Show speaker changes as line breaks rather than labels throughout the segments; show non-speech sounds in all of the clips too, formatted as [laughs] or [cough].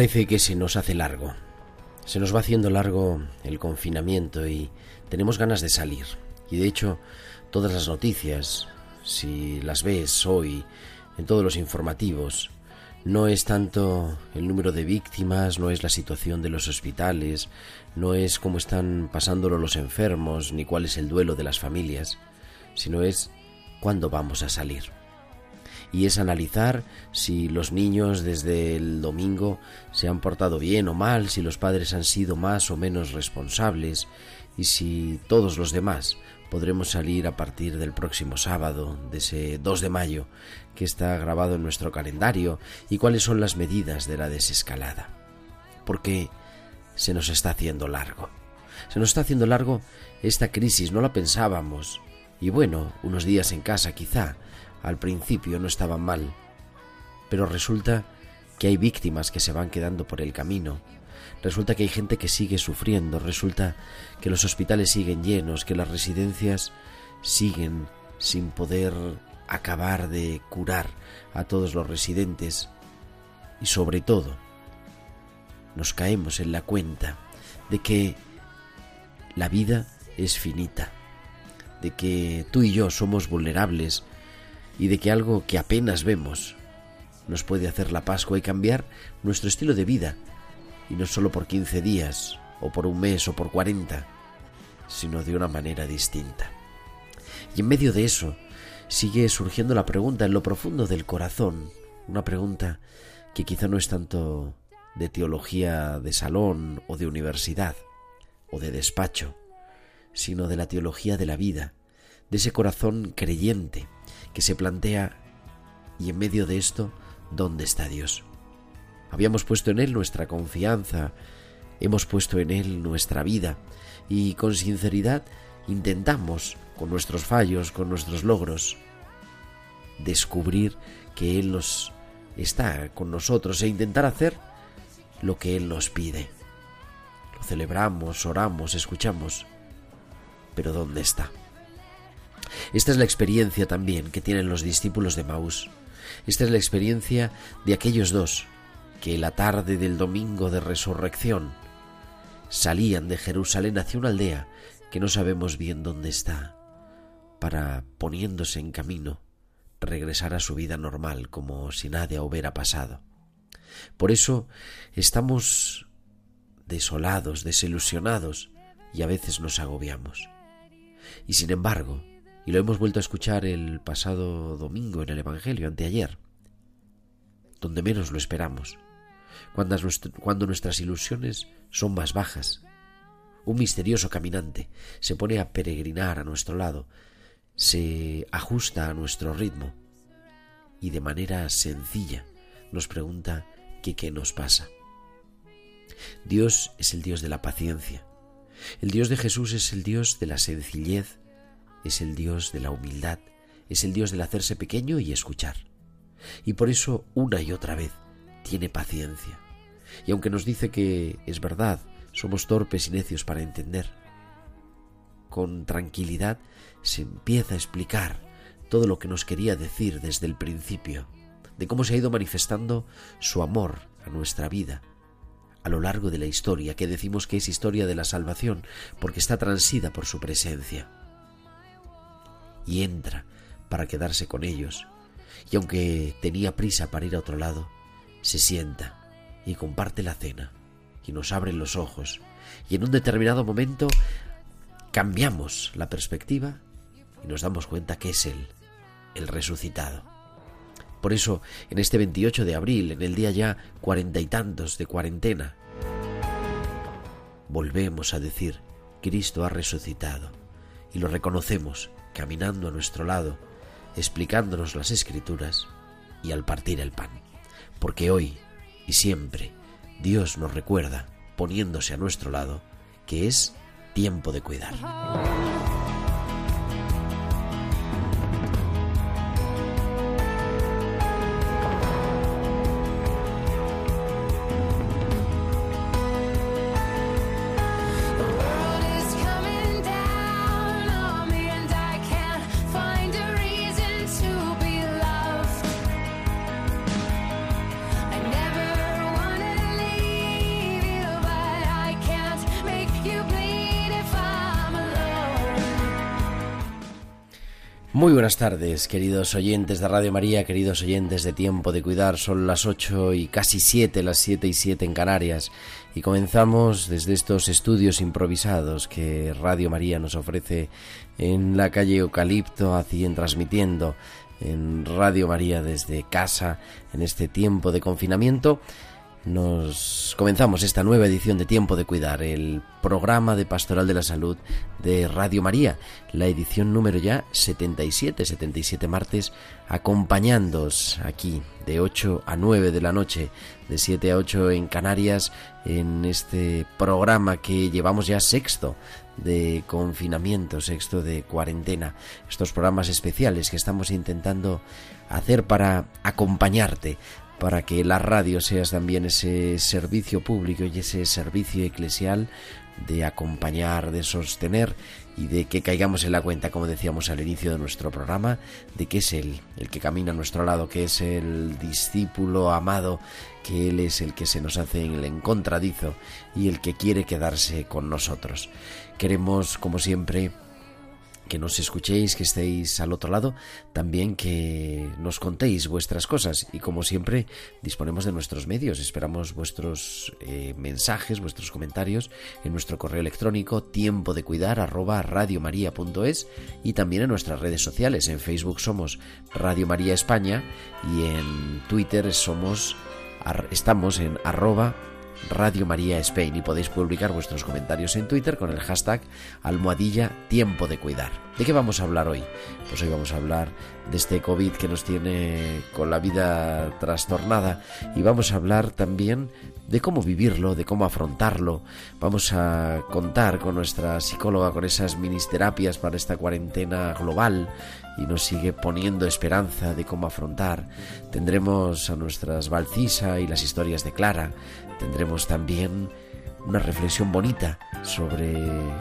Parece que se nos hace largo. Se nos va haciendo largo el confinamiento y tenemos ganas de salir. Y de hecho, todas las noticias, si las ves hoy en todos los informativos, no es tanto el número de víctimas, no es la situación de los hospitales, no es cómo están pasándolo los enfermos, ni cuál es el duelo de las familias, sino es cuándo vamos a salir y es analizar si los niños desde el domingo se han portado bien o mal, si los padres han sido más o menos responsables y si todos los demás podremos salir a partir del próximo sábado, de ese 2 de mayo, que está grabado en nuestro calendario, y cuáles son las medidas de la desescalada. Porque se nos está haciendo largo. Se nos está haciendo largo esta crisis, no la pensábamos. Y bueno, unos días en casa quizá, al principio no estaban mal, pero resulta que hay víctimas que se van quedando por el camino, resulta que hay gente que sigue sufriendo, resulta que los hospitales siguen llenos, que las residencias siguen sin poder acabar de curar a todos los residentes. Y sobre todo nos caemos en la cuenta de que la vida es finita, de que tú y yo somos vulnerables y de que algo que apenas vemos nos puede hacer la Pascua y cambiar nuestro estilo de vida, y no solo por 15 días, o por un mes, o por 40, sino de una manera distinta. Y en medio de eso sigue surgiendo la pregunta en lo profundo del corazón, una pregunta que quizá no es tanto de teología de salón o de universidad o de despacho, sino de la teología de la vida, de ese corazón creyente que se plantea, y en medio de esto, ¿dónde está Dios? Habíamos puesto en Él nuestra confianza, hemos puesto en Él nuestra vida, y con sinceridad intentamos, con nuestros fallos, con nuestros logros, descubrir que Él nos está con nosotros e intentar hacer lo que Él nos pide. Lo celebramos, oramos, escuchamos, pero ¿dónde está? Esta es la experiencia también que tienen los discípulos de Maús. Esta es la experiencia de aquellos dos que la tarde del domingo de resurrección salían de Jerusalén hacia una aldea que no sabemos bien dónde está, para, poniéndose en camino, regresar a su vida normal como si nada hubiera pasado. Por eso estamos desolados, desilusionados y a veces nos agobiamos. Y sin embargo, y lo hemos vuelto a escuchar el pasado domingo en el Evangelio, anteayer, donde menos lo esperamos, cuando, nuestras ilusiones son más bajas. Un misterioso caminante se pone a peregrinar a nuestro lado, se ajusta a nuestro ritmo y de manera sencilla nos pregunta que qué nos pasa. Dios es el Dios de la paciencia. El Dios de Jesús es el Dios de la sencillez, es el Dios de la humildad, es el Dios del hacerse pequeño y escuchar. Y por eso una y otra vez tiene paciencia. Y aunque nos dice que es verdad, somos torpes y necios para entender, con tranquilidad se empieza a explicar todo lo que nos quería decir desde el principio, de cómo se ha ido manifestando su amor a nuestra vida a lo largo de la historia, que decimos que es historia de la salvación, porque está transida por su presencia. Y entra para quedarse con ellos, y aunque tenía prisa para ir a otro lado, se sienta y comparte la cena, y nos abre los ojos, y en un determinado momento cambiamos la perspectiva y nos damos cuenta que es Él, el resucitado. Por eso, en este 28 de abril, en el día ya cuarenta y tantos de cuarentena, volvemos a decir, Cristo ha resucitado, y lo reconocemos caminando a nuestro lado, explicándonos las escrituras y al partir el pan. Porque hoy y siempre Dios nos recuerda, poniéndose a nuestro lado, que es tiempo de cuidar. Buenas tardes, queridos oyentes de Radio María, queridos oyentes de Tiempo de Cuidar. Son las ocho y casi siete, las siete y siete en Canarias. Y comenzamos desde estos estudios improvisados que Radio María nos ofrece en la calle Eucalipto, así en transmitiendo en Radio María desde casa en este tiempo de confinamiento nos comenzamos esta nueva edición de Tiempo de Cuidar, el programa de Pastoral de la Salud de Radio María, la edición número ya 77, 77 martes, acompañándoos aquí de 8 a 9 de la noche, de 7 a 8 en Canarias, en este programa que llevamos ya sexto de confinamiento, sexto de cuarentena, estos programas especiales que estamos intentando hacer para acompañarte para que la radio sea también ese servicio público y ese servicio eclesial de acompañar, de sostener y de que caigamos en la cuenta, como decíamos al inicio de nuestro programa, de que es Él el que camina a nuestro lado, que es el discípulo amado, que Él es el que se nos hace en el encontradizo y el que quiere quedarse con nosotros. Queremos, como siempre, que nos escuchéis, que estéis al otro lado, también que nos contéis vuestras cosas. Y como siempre disponemos de nuestros medios, esperamos vuestros eh, mensajes, vuestros comentarios en nuestro correo electrónico tiempo de cuidar arroba radiomaria.es y también en nuestras redes sociales, en Facebook somos Radio María España y en Twitter somos estamos en arroba Radio María Spain y podéis publicar vuestros comentarios en Twitter con el hashtag almohadilla tiempo de cuidar. ¿De qué vamos a hablar hoy? Pues hoy vamos a hablar de este COVID que nos tiene con la vida trastornada y vamos a hablar también de cómo vivirlo, de cómo afrontarlo. Vamos a contar con nuestra psicóloga con esas ministerapias para esta cuarentena global y nos sigue poniendo esperanza de cómo afrontar. Tendremos a nuestras Valcisa y las historias de Clara. Tendremos también una reflexión bonita sobre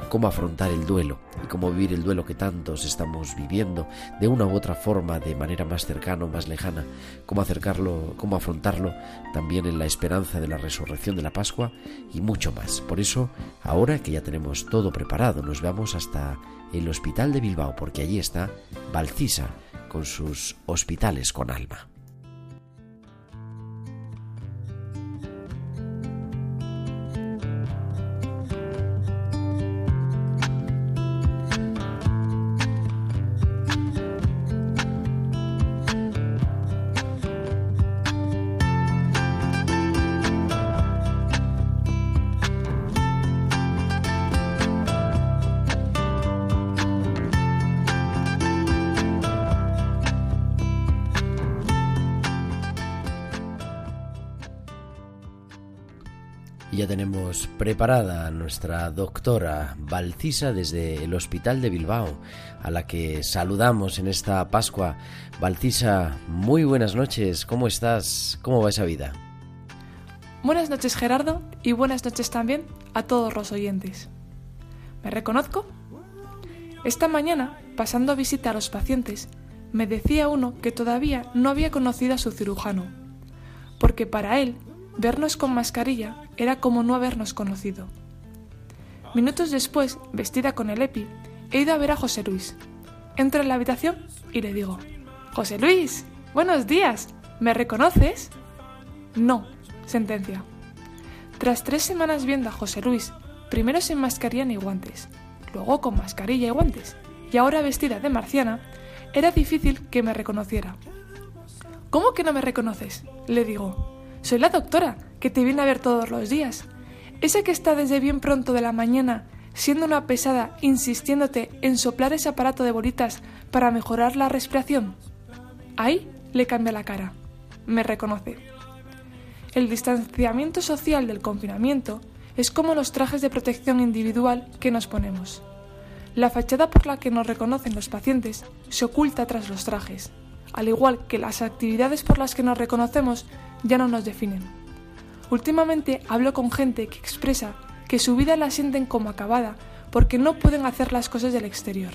cómo afrontar el duelo y cómo vivir el duelo que tantos estamos viviendo de una u otra forma, de manera más cercana o más lejana, cómo acercarlo, cómo afrontarlo también en la esperanza de la resurrección de la Pascua y mucho más. Por eso, ahora que ya tenemos todo preparado, nos vamos hasta el Hospital de Bilbao, porque allí está Valcisa con sus hospitales con alma. Preparada nuestra doctora Valcisa desde el Hospital de Bilbao, a la que saludamos en esta Pascua. Valcisa, muy buenas noches, ¿cómo estás? ¿Cómo va esa vida?
Buenas noches Gerardo y buenas noches también a todos los oyentes. ¿Me reconozco? Esta mañana, pasando a visita a los pacientes, me decía uno que todavía no había conocido a su cirujano, porque para él vernos con mascarilla era como no habernos conocido. Minutos después, vestida con el EPI, he ido a ver a José Luis. Entro en la habitación y le digo, José Luis, buenos días, ¿me reconoces? No, sentencia. Tras tres semanas viendo a José Luis, primero sin mascarilla ni guantes, luego con mascarilla y guantes, y ahora vestida de marciana, era difícil que me reconociera. ¿Cómo que no me reconoces? Le digo. Soy la doctora, que te viene a ver todos los días. Esa que está desde bien pronto de la mañana, siendo una pesada, insistiéndote en soplar ese aparato de bolitas para mejorar la respiración. Ahí le cambia la cara. Me reconoce. El distanciamiento social del confinamiento es como los trajes de protección individual que nos ponemos. La fachada por la que nos reconocen los pacientes se oculta tras los trajes, al igual que las actividades por las que nos reconocemos ya no nos definen. Últimamente hablo con gente que expresa que su vida la sienten como acabada porque no pueden hacer las cosas del exterior.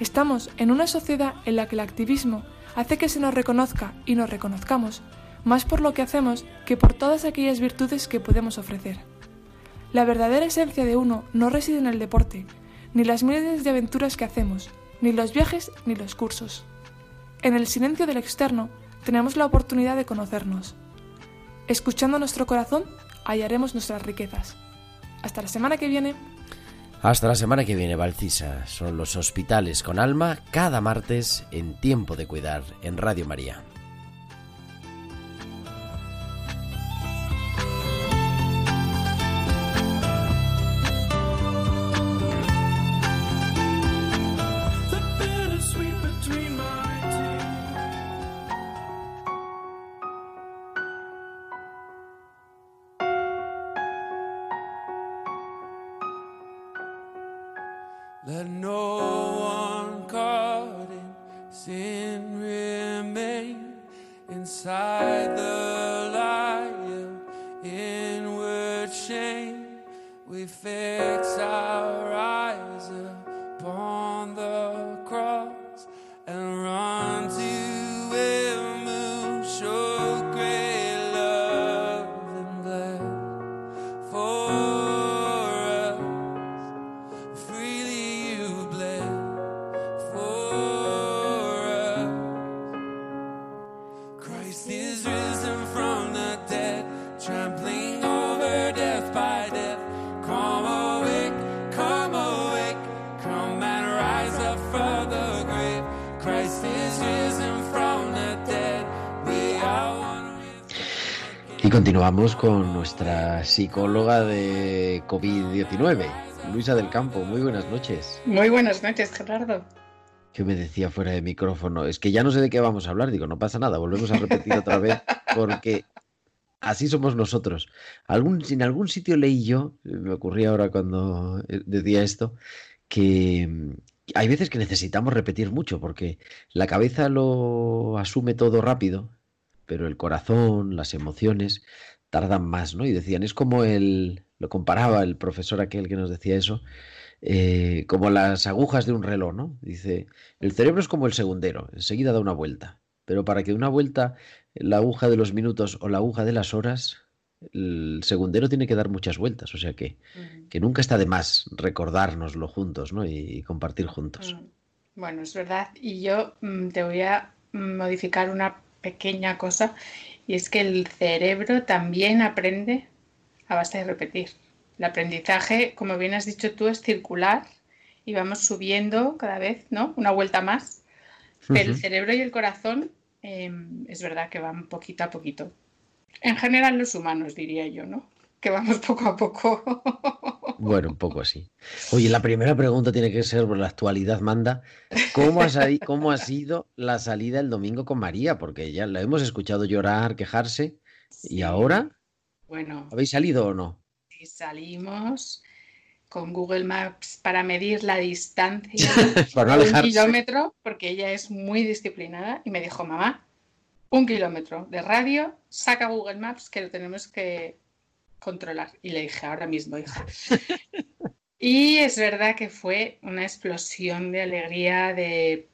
Estamos en una sociedad en la que el activismo hace que se nos reconozca y nos reconozcamos más por lo que hacemos que por todas aquellas virtudes que podemos ofrecer. La verdadera esencia de uno no reside en el deporte, ni las miles de aventuras que hacemos, ni los viajes ni los cursos. En el silencio del externo tenemos la oportunidad de conocernos. Escuchando nuestro corazón, hallaremos nuestras riquezas. Hasta la semana que viene.
Hasta la semana que viene, Valcisa. Son los hospitales con alma cada martes en Tiempo de Cuidar en Radio María. that no one caught in sin. Continuamos con nuestra psicóloga de COVID-19, Luisa del Campo. Muy buenas noches.
Muy buenas noches, Gerardo.
¿Qué me decía fuera de micrófono? Es que ya no sé de qué vamos a hablar. Digo, no pasa nada, volvemos a repetir otra vez, [laughs] porque así somos nosotros. Algún, en algún sitio leí yo, me ocurría ahora cuando eh, decía esto, que hay veces que necesitamos repetir mucho, porque la cabeza lo asume todo rápido pero el corazón, las emociones tardan más, ¿no? Y decían, es como el, lo comparaba el profesor aquel que nos decía eso, eh, como las agujas de un reloj, ¿no? Dice, el cerebro es como el segundero, enseguida da una vuelta, pero para que una vuelta, la aguja de los minutos o la aguja de las horas, el segundero tiene que dar muchas vueltas, o sea que, que nunca está de más recordárnoslo juntos, ¿no? Y, compartir juntos.
Bueno, es verdad. Y yo mm, te voy a modificar una pequeña cosa y es que el cerebro también aprende a base de repetir. El aprendizaje, como bien has dicho tú, es circular y vamos subiendo cada vez, ¿no? Una vuelta más. Pero el cerebro y el corazón em, es verdad que van poquito a poquito. En general los humanos, diría yo, ¿no? Que vamos [laughs] poco a poco.
Bueno, un poco así. Oye, la primera pregunta tiene que ser, por la actualidad manda, ¿cómo ha, ¿cómo ha sido la salida el domingo con María? Porque ya la hemos escuchado llorar, quejarse, y ahora,
bueno,
¿habéis salido o no?
Sí, salimos con Google Maps para medir la distancia [laughs]
para no un
kilómetro, porque ella es muy disciplinada y me dijo, mamá, un kilómetro de radio, saca Google Maps que lo tenemos que controlar. Y le dije, ahora mismo, hija. y es verdad que fue una explosión de alegría, de,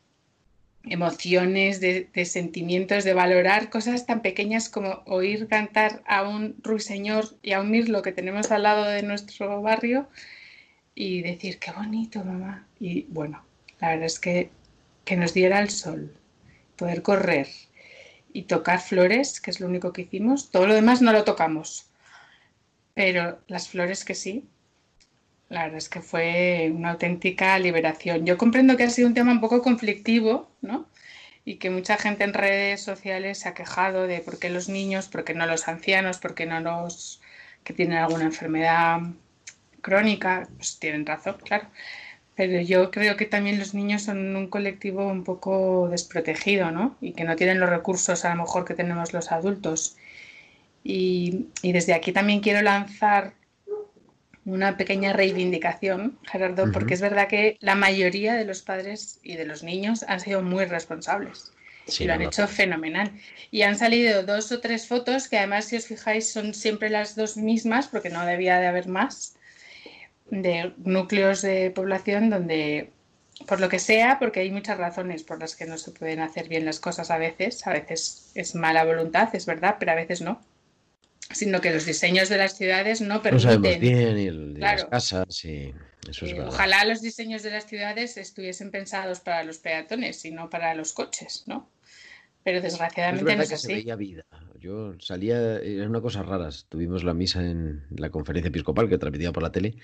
emociones, de, sentimientos, de valorar cosas tan pequeñas como oír cantar a un ruiseñor y a un mirlo que tenemos al lado de nuestro barrio y decir, qué bonito, mamá. Y bueno, la verdad es que que nos diera el sol, poder correr y tocar flores, que es lo único que hicimos. Todo lo demás no lo tocamos, pero las flores que sí, la verdad es que fue una auténtica liberación. Yo comprendo que ha sido un tema un poco conflictivo, ¿no? Y que mucha gente en redes sociales se ha quejado de por qué los niños, por qué no los ancianos, por qué no los que tienen alguna enfermedad crónica, pues tienen razón, claro. Pero yo creo que también los niños son un colectivo un poco desprotegido, ¿no? Y que no tienen los recursos a lo mejor que tenemos los adultos. Y, y desde aquí también quiero lanzar una pequeña reivindicación, Gerardo, porque es verdad que la mayoría de los padres y de los niños han sido muy responsables. y lo han hecho fenomenal. Y han salido dos o tres fotos que además, si os fijáis, son siempre las dos mismas, porque no debía de haber más, de núcleos de población donde, por lo que sea, porque hay muchas razones por las que no se pueden hacer bien las cosas a veces, a veces es mala voluntad, es verdad, pero a veces no sino que los diseños de las ciudades no permiten.
No sabemos bien, y, las casas, y eso es eh.
Ojalá los diseños de las ciudades estuviesen pensados para los peatones y no para los coches, ¿no? Pero desgraciadamente no es así.
Se veía vida. Yo salía, era una cosa rara. Tuvimos la misa en la conferencia episcopal que transmitía por la tele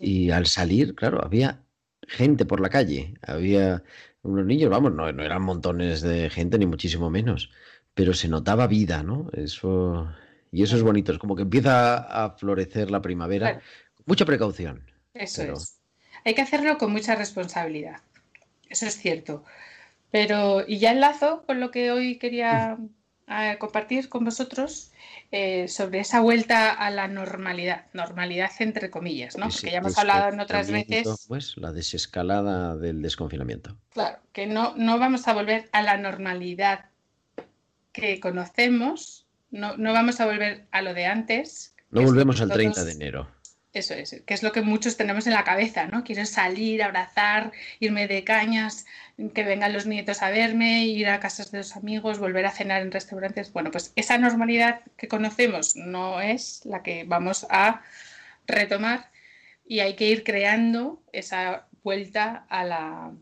y al salir, claro, había gente por la calle. Había unos niños, vamos, no, no eran montones de gente, ni muchísimo menos, pero se notaba vida, ¿no? Eso y eso es bonito, es como que empieza a florecer la primavera. Mucha precaución.
Eso es. Hay que hacerlo con mucha responsabilidad. Eso es cierto. Pero, y ya enlazo con lo que hoy quería eh, compartir con vosotros eh, sobre esa vuelta a la normalidad, normalidad entre comillas, ¿no? Porque ya hemos hablado en otras veces.
Pues la desescalada del desconfinamiento.
Claro, que no, no vamos a volver a la normalidad que conocemos, no, no vamos a volver a lo de antes.
No volvemos al 30 de enero.
Eso es, que es lo que muchos tenemos en la cabeza, ¿no? Quiero salir, abrazar, irme de cañas, que vengan los nietos a verme, ir a casas de los amigos, volver a cenar en restaurantes. Bueno, pues esa normalidad que conocemos no es la que vamos a retomar y hay que ir creando esa vuelta a la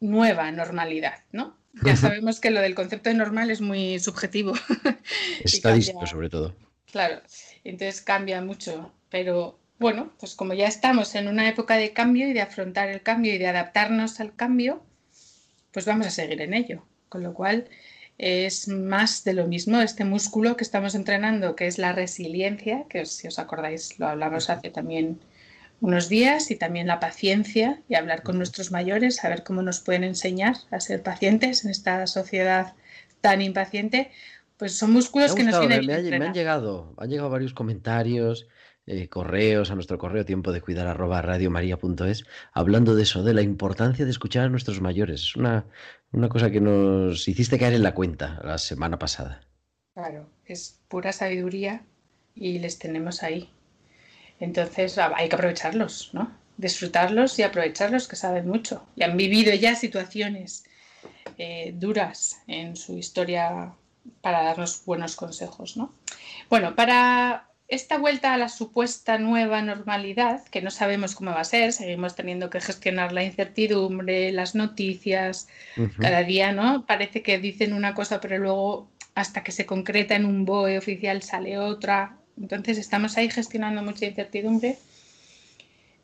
nueva normalidad, ¿no? Ya sabemos que lo del concepto de normal es muy subjetivo. [laughs]
Estadístico, sobre todo.
Claro, entonces cambia mucho. Pero bueno, pues como ya estamos en una época de cambio y de afrontar el cambio y de adaptarnos al cambio, pues vamos a seguir en ello. Con lo cual es más de lo mismo este músculo que estamos entrenando, que es la resiliencia, que si os acordáis lo hablamos hace también unos días y también la paciencia y hablar con nuestros mayores, saber cómo nos pueden enseñar a ser pacientes en esta sociedad tan impaciente, pues son músculos que nos vienen
me, me, han llegado, han llegado varios comentarios, eh, correos a nuestro correo tiempo de cuidar arroba radiomaria.es hablando de eso, de la importancia de escuchar a nuestros mayores. Es una, una cosa que nos hiciste caer en la cuenta la semana pasada.
Claro, es pura sabiduría y les tenemos ahí. Entonces ah, hay que aprovecharlos, ¿no? Disfrutarlos y aprovecharlos que saben mucho y han vivido ya situaciones eh, duras en su historia para darnos buenos consejos, ¿no? Bueno, para esta vuelta a la supuesta nueva normalidad, que no sabemos cómo va a ser, seguimos teniendo que gestionar la incertidumbre, las noticias, cada día, ¿no? Parece que dicen una cosa, pero luego hasta que se concreta en un BOE oficial sale otra. Entonces estamos ahí gestionando mucha incertidumbre.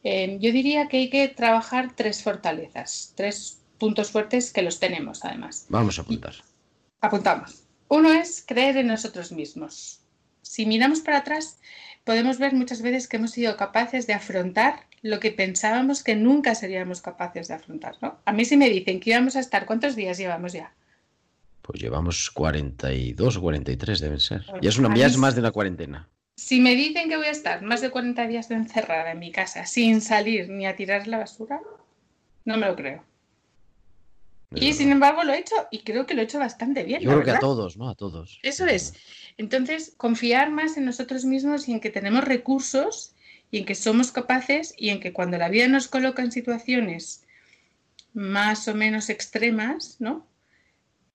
Eh, yo diría que hay que trabajar tres fortalezas, tres puntos fuertes que los tenemos además.
Vamos a apuntar.
apuntamos. Uno es creer en nosotros mismos. Si miramos para atrás, podemos ver muchas veces que hemos sido capaces de afrontar lo que pensábamos que nunca seríamos capaces de afrontar. ¿no? A mí si me dicen que íbamos a estar, ¿cuántos días llevamos ya?
Pues llevamos 42 o 43 deben ser. ya es, una, ya es más de una cuarentena.
Si me dicen que voy a estar más de 40 días encerrada en mi casa sin salir ni a tirar la basura, no me lo creo. y sin embargo lo he hecho y creo que lo he hecho bastante bien.
Yo creo que a todos, ¿no? A todos.
Eso es. Entonces, confiar más en nosotros mismos y en que tenemos recursos y en que somos capaces y en que cuando la vida nos coloca en situaciones más o menos extremas, ¿no?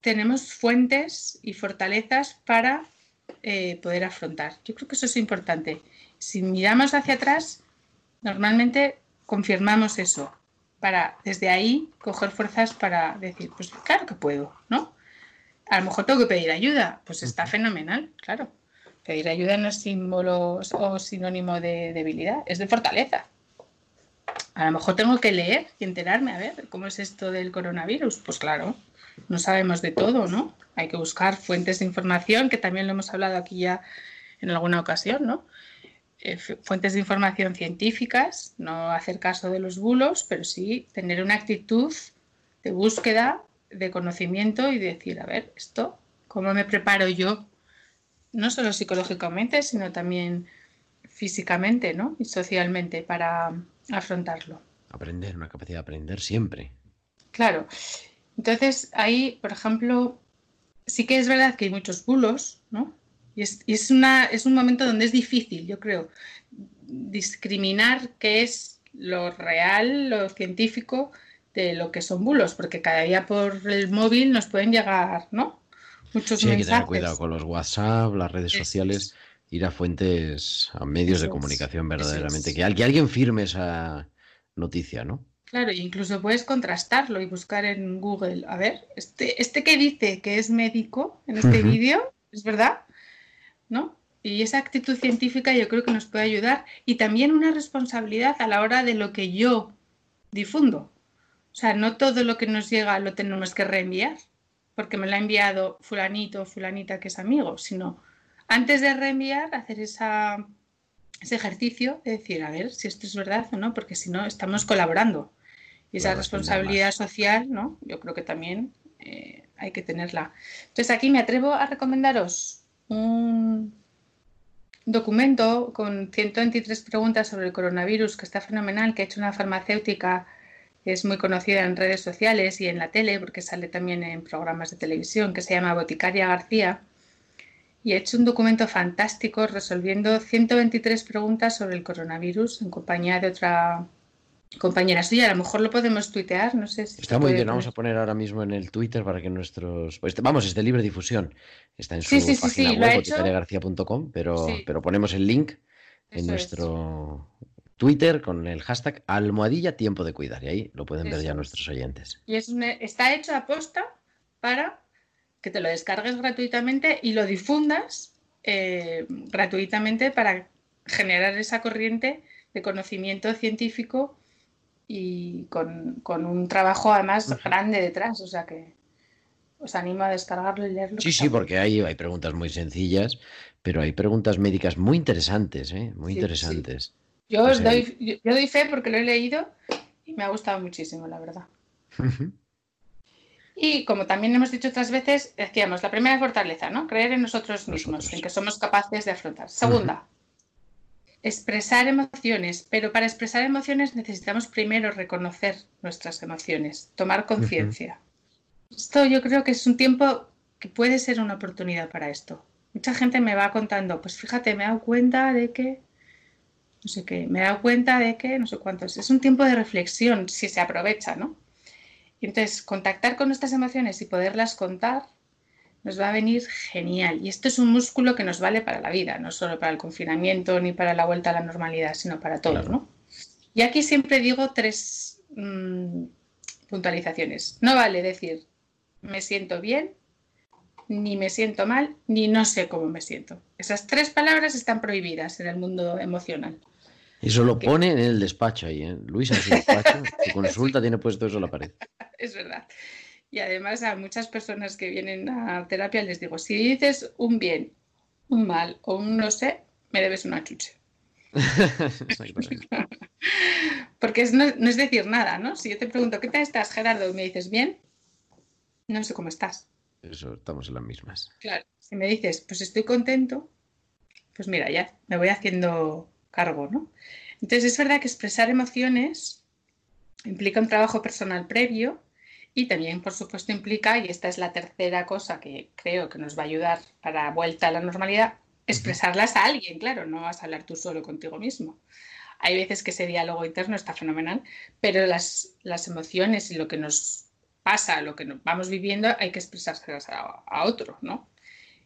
Tenemos fuentes y fortalezas para eh, poder afrontar. Yo creo que eso es importante. Si miramos hacia atrás, normalmente confirmamos eso, para desde ahí coger fuerzas para decir, pues claro que puedo, ¿no? A lo mejor tengo que pedir ayuda, pues está fenomenal, claro. Pedir ayuda no es símbolo o sinónimo de debilidad, es de fortaleza. A lo mejor tengo que leer y enterarme, a ver, ¿cómo es esto del coronavirus? Pues claro, no sabemos de todo, ¿no? Hay que buscar fuentes de información, que también lo hemos hablado aquí ya en alguna ocasión, ¿no? Eh, fuentes de información científicas, no hacer caso de los bulos, pero sí tener una actitud de búsqueda, de conocimiento y decir, a ver, esto, ¿cómo me preparo yo? No solo psicológicamente, sino también físicamente ¿no? y socialmente para afrontarlo.
Aprender, una capacidad de aprender siempre.
Claro. Entonces, ahí, por ejemplo, sí que es verdad que hay muchos bulos, ¿no? Y es, una, es un momento donde es difícil, yo creo, discriminar qué es lo real, lo científico, de lo que son bulos, porque cada día por el móvil nos pueden llegar, ¿no?
Muchos sí, hay que tener cuidado con los WhatsApp, las redes sociales, ir a fuentes, a medios de comunicación verdaderamente, que, alguien firme esa noticia, ¿no?
Claro, incluso puedes contrastarlo y buscar en Google, a ver, este, este que dice que es médico en este vídeo, ¿es verdad? ¿no? Y esa actitud científica yo creo que nos puede ayudar y también una responsabilidad a la hora de lo que yo difundo. O sea, no todo lo que nos llega lo tenemos que reenviar porque me lo ha enviado fulanito o fulanita que es amigo, sino antes de reenviar hacer esa, ese ejercicio de decir, a ver si esto es verdad o no, porque si no estamos colaborando. Y esa responsabilidad social, ¿no? Yo creo que también eh, hay que tenerla. Entonces aquí me atrevo a recomendaros un documento con 123 preguntas sobre el coronavirus que está fenomenal, que ha hecho una farmacéutica que es muy conocida en redes sociales y en la tele, porque sale también en programas de televisión, que se llama Boticaria García. Y ha hecho un documento fantástico resolviendo 123 preguntas sobre el coronavirus en compañía de otra compañera suya. A lo mejor lo podemos tuitear, no sé si.
Está muy bien, vamos a poner ahora mismo en el Twitter para que nuestros. Pues, vamos, es de libre difusión. Está en su página web, boticariagarcía.com, pero, pero ponemos el link en nuestro Twitter con el hashtag almohadilla tiempo de cuidar. Y ahí lo pueden ver ya nuestros oyentes.
Y es está hecho a posta para que te lo descargues gratuitamente y lo difundas eh, gratuitamente para generar esa corriente de conocimiento científico y con, un trabajo además grande detrás, o sea que os animo a descargarlo y leerlo.
Sí, sí, porque hay, hay preguntas muy sencillas, pero hay preguntas médicas muy interesantes, ¿eh? muy interesantes.
Yo, os doy, yo, doy fe porque lo he leído y me ha gustado muchísimo, la verdad. y como también hemos dicho otras veces, decíamos, la primera fortaleza, ¿no? Creer en nosotros mismos, en que somos capaces de afrontar. Segunda, expresar emociones, pero para expresar emociones necesitamos primero reconocer nuestras emociones, tomar conciencia. Esto yo creo que es un tiempo que puede ser una oportunidad para esto. Mucha gente me va contando, pues fíjate, me he dado cuenta de que, no sé qué, me he dado cuenta de que, no sé cuántos. Es un tiempo de reflexión si se aprovecha, ¿no? Y entonces, contactar con nuestras emociones y poderlas contar nos va a venir genial. Y esto es un músculo que nos vale para la vida, no solo para el confinamiento ni para la vuelta a la normalidad, sino para todo, ¿no? Y aquí siempre digo tres mm, puntualizaciones. No vale decir me siento bien, ni me siento mal, ni no sé cómo me siento. Esas tres palabras están prohibidas en el mundo emocional.
Eso lo pone en el despacho ahí, ¿eh? Luis en su despacho, su consulta [laughs] tiene puesto eso en la pared. [laughs]
Es verdad. Y además a muchas personas que vienen a terapia les digo, si dices un bien, un mal o un no sé, me debes una chuche. [laughs] Porque no, es decir nada, ¿no? Si yo te pregunto, ¿qué tal estás, Gerardo? Y me dices, bien, no sé cómo estás.
Eso, estamos en las mismas.
Claro, si me dices, pues estoy contento, pues mira, ya me voy haciendo cargo, ¿no? Entonces es verdad que expresar emociones implica un trabajo personal previo y también, por supuesto, implica, y esta es la tercera cosa que creo que nos va a ayudar para vuelta a la normalidad, expresarlas a alguien, claro, no vas a hablar tú solo contigo mismo. Hay veces que ese diálogo interno está fenomenal, pero las, las emociones y lo que nos pasa, lo que vamos viviendo, hay que expresárselas a, a otro, ¿no?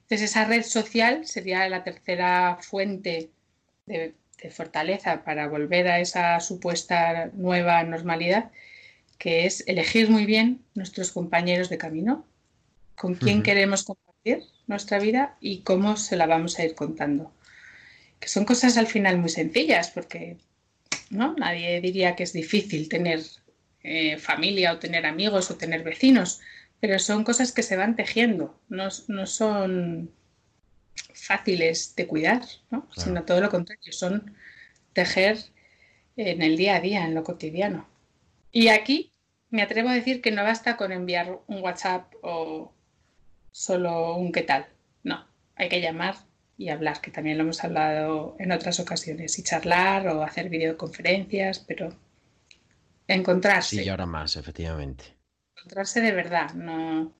Entonces esa red social sería la tercera fuente de, de fortaleza para volver a esa supuesta nueva normalidad, que es elegir muy bien nuestros compañeros de camino, con quién queremos compartir nuestra vida y cómo se la vamos a ir contando. Que son cosas al final muy sencillas, porque ¿no? nadie diría que es difícil tener eh, familia o tener amigos o tener vecinos, pero son cosas que se van tejiendo, no, no son fáciles de cuidar, ¿no? claro. sino todo lo contrario, son tejer en el día a día, en lo cotidiano. Y aquí me atrevo a decir que no basta con enviar un WhatsApp o solo un qué tal. No, hay que llamar y hablar, que también lo hemos hablado en otras ocasiones, y charlar o hacer videoconferencias, pero encontrarse.
Sí, y ahora más, efectivamente.
Encontrarse de verdad, no.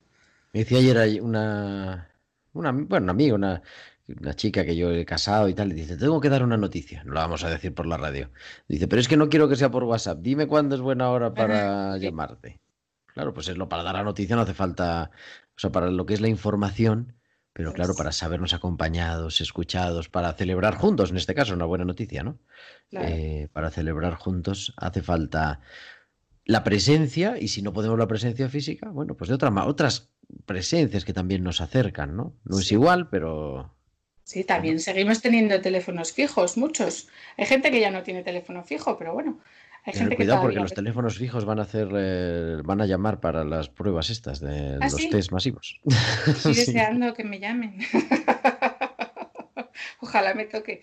Me decía ayer una, una bueno, una amiga, una, una chica que yo he casado y tal, y dice, tengo que dar una noticia, no la vamos a decir por la radio. Dice, pero es que no quiero que sea por WhatsApp, dime cuándo es buena hora para llamarte. Claro, pues es lo para dar la noticia no hace falta, o sea, para lo que es la información, pero claro, para sabernos acompañados, escuchados, para celebrar juntos, en este caso, una buena noticia, ¿no? Claro. Eh, para celebrar juntos hace falta la presencia, y si no podemos la presencia física, bueno, pues de otra, otras presencias que también nos acercan, ¿no? No sí. es igual, pero
Sí, también seguimos teniendo teléfonos fijos, muchos. Hay gente que ya no tiene teléfono fijo, pero bueno. Hay
Tener
gente
cuidado
que
porque los teléfonos fijos van a hacer, eh, van a llamar para las pruebas estas de
¿Ah,
los
sí?
test masivos. [laughs]
Estoy [laughs]
Sí.
deseando que me llamen. [laughs] Ojalá me toque.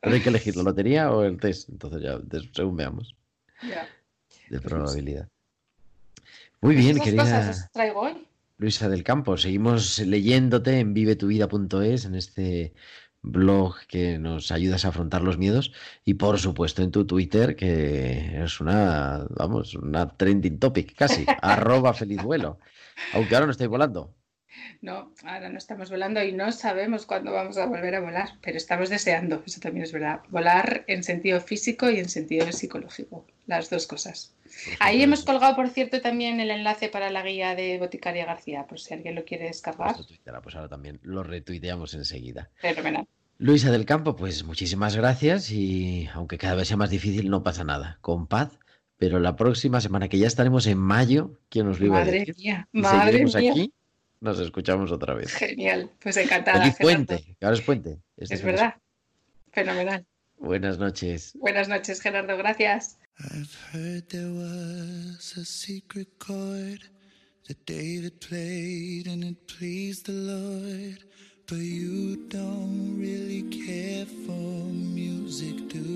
Pero hay que elegir la lotería o el test, entonces ya, según veamos,
Ya.
de probabilidad. Muy bien,
Esas
querida
cosas os traigo hoy.
Luisa del Campo, seguimos leyéndote en vivetuvida.es, en este blog que nos ayudas a afrontar los miedos. Y por supuesto en tu Twitter que es una, vamos, una trending topic casi, [laughs] arroba feliz vuelo, aunque ahora no estoy volando.
No, ahora no estamos volando y no sabemos cuándo vamos a volver a volar, pero estamos deseando, eso también es verdad. Volar en sentido físico y en sentido psicológico, las dos cosas. Ahí hemos colgado, por cierto, también el enlace para la guía de Boticaria García, por si alguien lo quiere descargar.
Pues ahora también lo retuiteamos enseguida.
Fenomenal.
Luisa del Campo, pues muchísimas gracias y aunque cada vez sea más difícil, no pasa nada, con paz. Pero la próxima semana, que ya estaremos en mayo, ¿quién nos lo iba a
Madre
decir?
mía, madre mía.
aquí, nos escuchamos otra vez.
Genial, pues encantada.
Feliz puente, ahora es puente. Este
Es verdad. Fenomenal.
Buenas noches.
Buenas noches, Gerardo. Gracias.
I've heard there was a secret chord that David played and it pleased the Lord. But you don't really care for music, do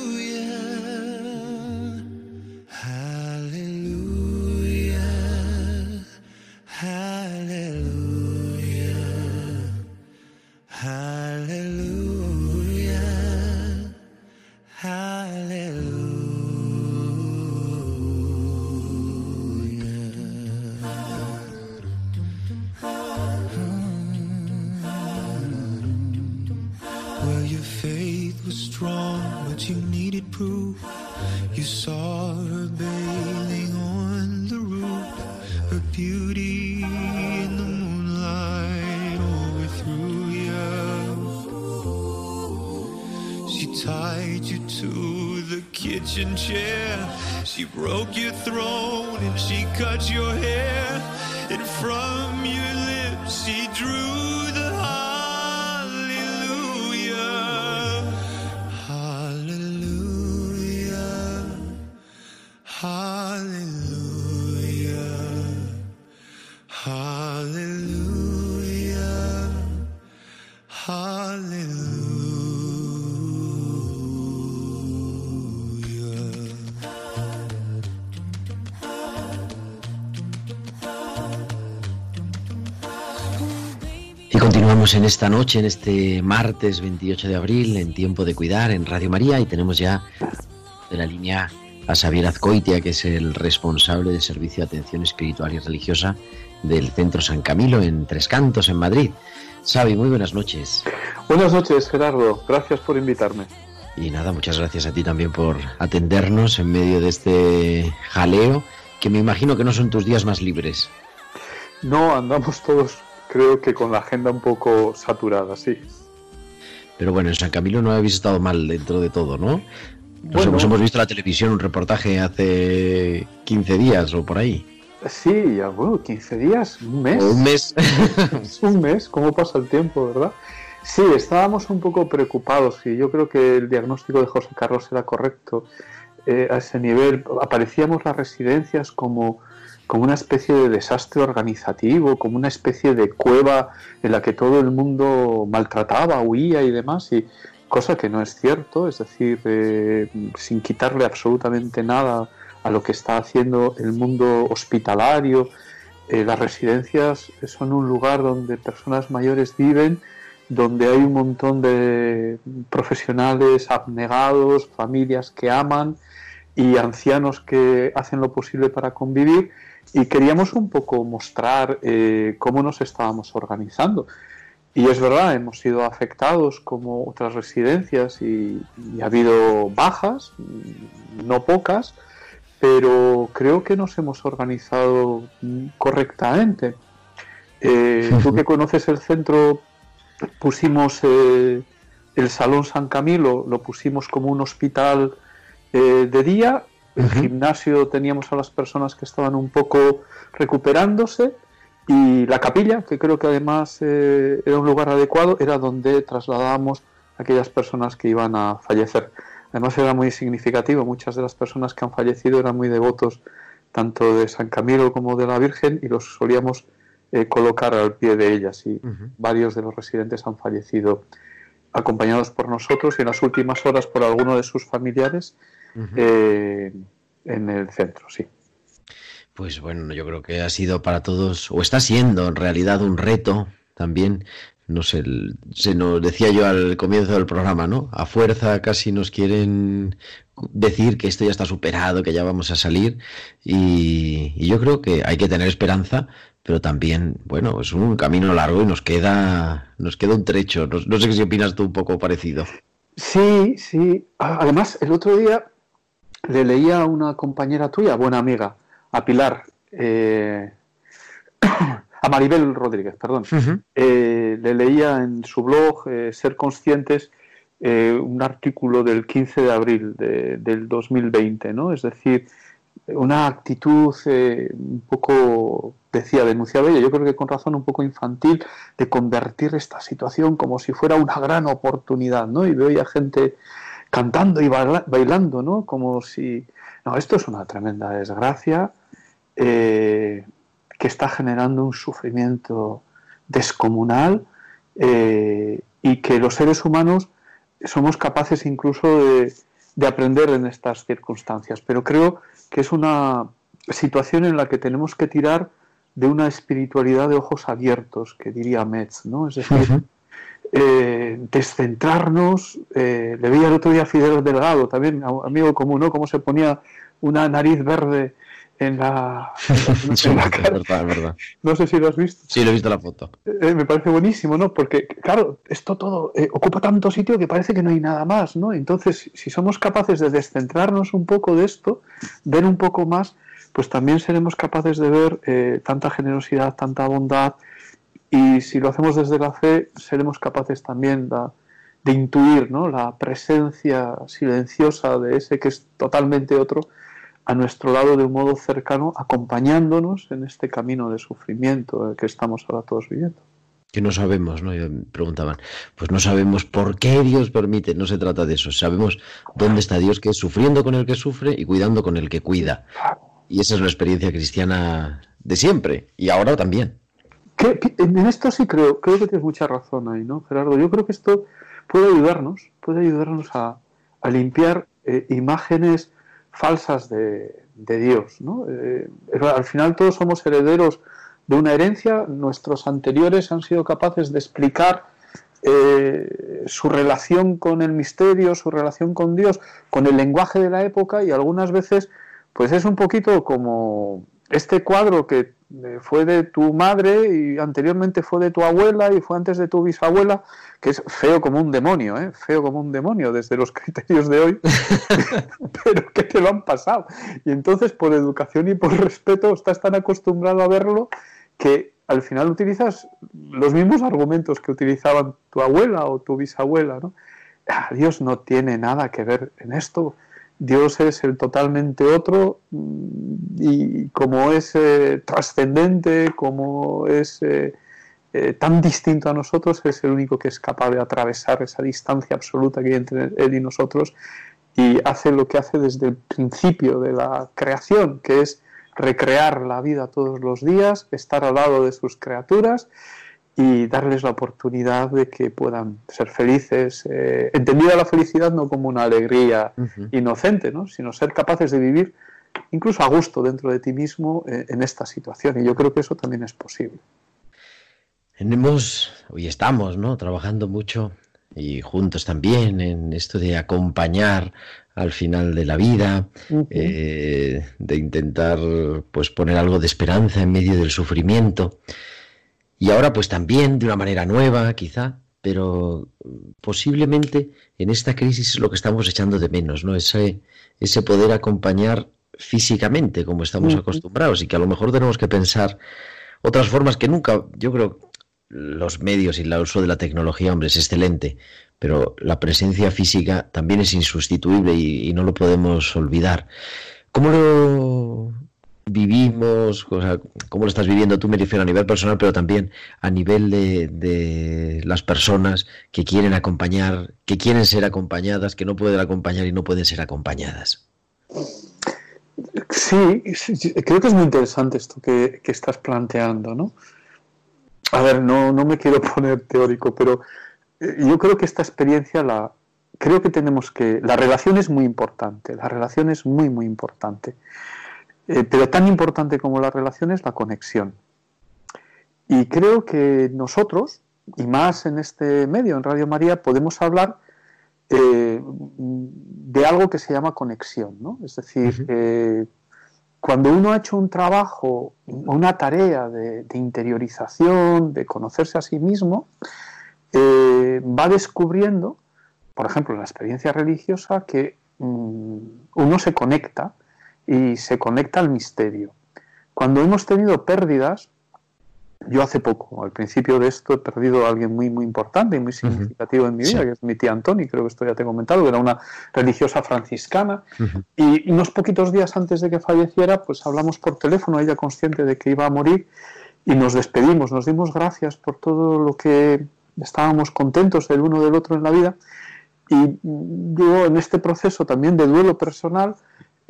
Broke your throne and she cut your hair. And from your
continuamos en esta noche, en este martes 28 de abril, en Tiempo de Cuidar, en Radio María, y tenemos ya de la línea a Xavier Azcoitia, que es el responsable del Servicio de Atención Espiritual y Religiosa del Centro San Camilo en Tres Cantos, en Madrid. Xavi, muy buenas noches.
Buenas noches, Gerardo. Gracias por invitarme.
Y nada, muchas gracias a ti también por atendernos en medio de este jaleo, que me imagino que no son tus días más libres.
No, andamos todos, creo que con la agenda un poco saturada, sí.
Pero bueno, en San Camilo no habéis estado mal dentro de todo, ¿no? Nos
Bueno.
hemos, visto en la televisión un reportaje hace 15 días o por ahí.
Sí, ya, bueno, 15 días, un mes.
O un mes.
Es [laughs] un mes, ¿cómo pasa el tiempo, verdad? Sí, estábamos un poco preocupados y yo creo que el diagnóstico de José Carlos era correcto. Eh, a ese nivel aparecíamos las residencias como, como una especie de desastre organizativo, como una especie de cueva en la que todo el mundo maltrataba, huía y demás, y cosa que no es cierto, es decir, eh, sin quitarle absolutamente nada a lo que está haciendo el mundo hospitalario, eh, las residencias son un lugar donde personas mayores viven, donde hay un montón de profesionales abnegados, familias que aman y ancianos que hacen lo posible para convivir. Y queríamos un poco mostrar eh, cómo nos estábamos organizando. Y es verdad, hemos sido afectados como otras residencias y, ha habido bajas, no pocas, pero creo que nos hemos organizado mm, correctamente. Eh, tú que conoces el centro, pusimos eh, el Salón San Camilo, lo pusimos como un hospital eh, de día, el gimnasio teníamos a las personas que estaban un poco recuperándose y la capilla, que creo que además eh, era un lugar adecuado, era donde trasladábamos a aquellas personas que iban a fallecer. Además era muy significativo, muchas de las personas que han fallecido eran muy devotos tanto de San Camilo como de la Virgen y los solíamos eh, colocar al pie de ellas. Y varios de los residentes han fallecido acompañados por nosotros. Y en las últimas horas por alguno de sus familiares Eh, en el centro, sí.
Pues bueno, yo creo que ha sido para todos, o está siendo en realidad un reto también. No sé, se nos decía yo al comienzo del programa, ¿no? A fuerza casi nos quieren decir que esto ya está superado, que ya vamos a salir. Y, y yo creo que hay que tener esperanza, pero también, bueno, es un camino largo y nos queda, nos queda un trecho. No, no sé si opinas tú un poco parecido.
Sí, sí. Además, el otro día le leía a una compañera tuya, buena amiga, a Pilar, eh, [coughs] a Maribel Rodríguez, perdón. Eh, le leía en su blog eh, Ser Conscientes eh, un artículo del 15 de abril de- del 2020, ¿no? Es decir, una actitud un poco, decía, denunciaba ella, yo creo que con razón un poco infantil, de convertir esta situación como si fuera una gran oportunidad, ¿no? Y veo ya gente cantando y baila- bailando, ¿no? Como si, no, esto es una tremenda desgracia eh, que está generando un sufrimiento descomunal eh, y que los seres humanos somos capaces incluso de, de aprender en estas circunstancias. Pero creo que es una situación en la que tenemos que tirar de una espiritualidad de ojos abiertos, que diría Metz, ¿no? Es decir, eh, descentrarnos. eh, le veía el otro día a Fidel Delgado, también amigo común, ¿no? Cómo se ponía una nariz verde [laughs] en la,
Sí, es
cara.
verdad, es verdad.
No sé si lo has visto.
Sí, lo he visto la foto.
Eh, me parece buenísimo, ¿no? Porque, claro, esto todo eh, ocupa tanto sitio que parece que no hay nada más, ¿no? Entonces, si somos capaces de descentrarnos un poco de esto, ver un poco más, pues también seremos capaces de ver eh, tanta generosidad, tanta bondad, y si lo hacemos desde la fe, seremos capaces también da- de intuir, ¿no? La presencia silenciosa de ese que es totalmente otro a nuestro lado de un modo cercano, acompañándonos en este camino de sufrimiento que estamos ahora todos viviendo.
que no sabemos, ¿no? Preguntaban, pues no sabemos por qué Dios permite, no se trata de eso, sabemos dónde está Dios que es sufriendo con el que sufre y cuidando con el que cuida. Y esa es la experiencia cristiana de siempre y ahora también.
En esto sí creo, creo que tienes mucha razón ahí, ¿no, Gerardo? Yo creo que esto puede ayudarnos, puede ayudarnos a, limpiar eh, imágenes falsas de, Dios, ¿no? Eh, al final todos somos herederos de una herencia, nuestros anteriores han sido capaces de explicar eh, su relación con el misterio, su relación con Dios, con el lenguaje de la época y algunas veces pues es un poquito como este cuadro que fue de tu madre y anteriormente fue de tu abuela y fue antes de tu bisabuela, que es feo como un demonio, ¿eh? feo como un demonio desde los [laughs] criterios de hoy, [laughs] pero que te lo han pasado. Y entonces por educación y por respeto estás tan acostumbrado a verlo que al final utilizas los mismos argumentos que utilizaban tu abuela o tu bisabuela. ¿no? Ah, Dios no tiene nada que ver en esto Dios es el totalmente otro mm, y como es eh, trascendente, como es eh, eh, tan distinto a nosotros, es el único que es capaz de atravesar esa distancia absoluta que hay entre Él y nosotros y hace lo que hace desde el principio de la creación, que es recrear la vida todos los días, estar al lado de sus criaturas y darles la oportunidad de que puedan ser felices, eh, entendida la felicidad no como una alegría inocente, ¿no? sino ser capaces de vivir incluso a gusto dentro de ti mismo eh, en esta situación. Y yo creo que eso también es posible.
Tenemos, hoy estamos, ¿no? Trabajando mucho y juntos también en esto de acompañar al final de la vida, eh, de intentar pues poner algo de esperanza en medio del sufrimiento. Y ahora pues también de una manera nueva, quizá, pero posiblemente en esta crisis es lo que estamos echando de menos, ¿no? Ese, ese poder acompañar físicamente como estamos acostumbrados y que a lo mejor tenemos que pensar otras formas que nunca, yo creo, los medios y el uso de la tecnología, hombre, es excelente, pero la presencia física también es insustituible y, y no lo podemos olvidar. ¿Cómo lo, vivimos, o sea, cómo lo estás viviendo tú, me refiero a nivel personal, pero también a nivel de, las personas que quieren acompañar, que quieren ser acompañadas, que no pueden acompañar y no pueden ser acompañadas.
Sí, creo que es muy interesante esto que, estás planteando, ¿no? A ver, no, no me quiero [laughs] poner teórico, pero eh, yo creo que esta experiencia la, creo que tenemos que, la relación es muy importante, la relación es muy, muy importante. Eh, pero tan importante como la relación es la conexión. Y creo que nosotros, y más en este medio, en Radio María, podemos hablar eh, de algo que se llama conexión. ¿no? Es decir, eh, cuando uno ha hecho un trabajo, una tarea de, interiorización, de conocerse a sí mismo, va descubriendo, por ejemplo, en la experiencia religiosa, que mm, uno se conecta y se conecta al misterio. Cuando hemos tenido pérdidas, yo hace poco, al principio de esto, he perdido a alguien muy, muy importante y muy significativo en mi vida, que es mi tía Antoni, creo que esto ya te he comentado, que era una religiosa franciscana. Y unos poquitos días antes de que falleciera, pues hablamos por teléfono, ella consciente de que iba a morir, y nos despedimos, nos dimos gracias por todo lo que estábamos contentos el uno del otro en la vida. Y yo en este proceso también de duelo personal,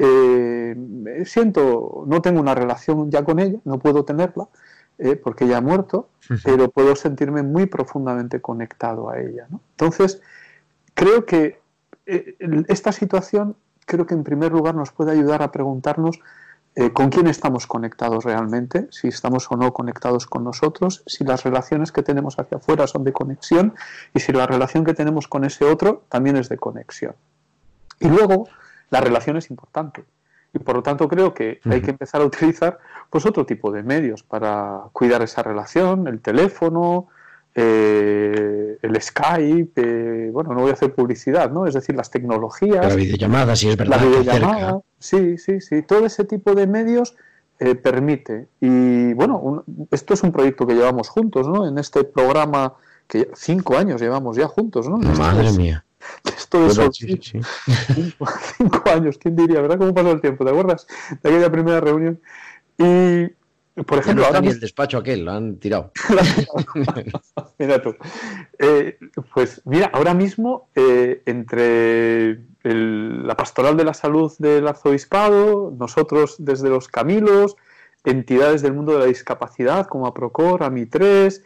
eh, siento, no tengo una relación ya con ella, no puedo tenerla, eh, porque ella ha muerto, pero puedo sentirme muy profundamente conectado a ella. Entonces, creo que eh, esta situación, creo que en primer lugar nos puede ayudar a preguntarnos con quién estamos conectados realmente, si estamos o no conectados con nosotros, si las relaciones que tenemos hacia afuera son de conexión y si la relación que tenemos con ese otro también es de conexión. Y luego, la relación es importante. Y por lo tanto creo que hay que empezar a utilizar pues otro tipo de medios para cuidar esa relación, el teléfono, eh, el Skype, eh, bueno, no voy a hacer publicidad, ¿no? Es decir, las tecnologías.
La videollamada, sí, es verdad.
La videollamada, sí, sí, sí. Todo ese tipo de medios eh, permite. Y bueno, esto es un proyecto que llevamos juntos, ¿no? En este programa que cinco años llevamos ya juntos, ¿no?
Madre mía. [laughs]
Esto de [laughs] Cinco, años, ¿quién diría, verdad? ¿Cómo pasó el tiempo? ¿Te acuerdas de aquella primera reunión? Y, por ejemplo,
ahora. el despacho aquel, [laughs] lo han tirado.
mira tú. Eh, pues mira, ahora mismo, eh, entre la pastoral de la salud del arzobispado, nosotros desde los Camilos, entidades del mundo de la discapacidad como APROCOR, AMI3,